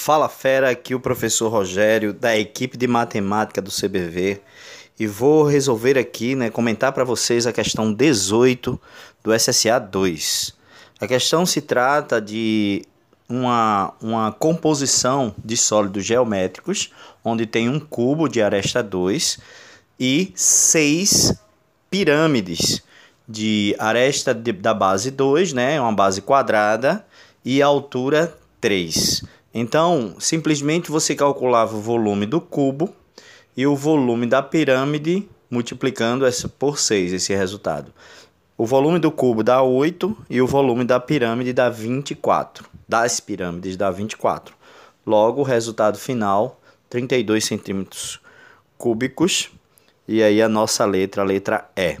Fala fera, aqui o professor Rogério da equipe de matemática do CBV e vou resolver aqui, né, comentar para vocês a questão 18 do SSA 2. A questão se trata de uma, uma composição de sólidos geométricos, onde tem um cubo de aresta 2 e seis pirâmides de aresta de, da base 2, né, uma base quadrada, e altura 3. Então, simplesmente você calculava o volume do cubo e o volume da pirâmide multiplicando essa por 6, esse resultado. O volume do cubo dá 8 e o volume da pirâmide dá 24. Das pirâmides dá 24. Logo, o resultado final, 32 centímetros cúbicos. E aí a nossa letra, a letra E.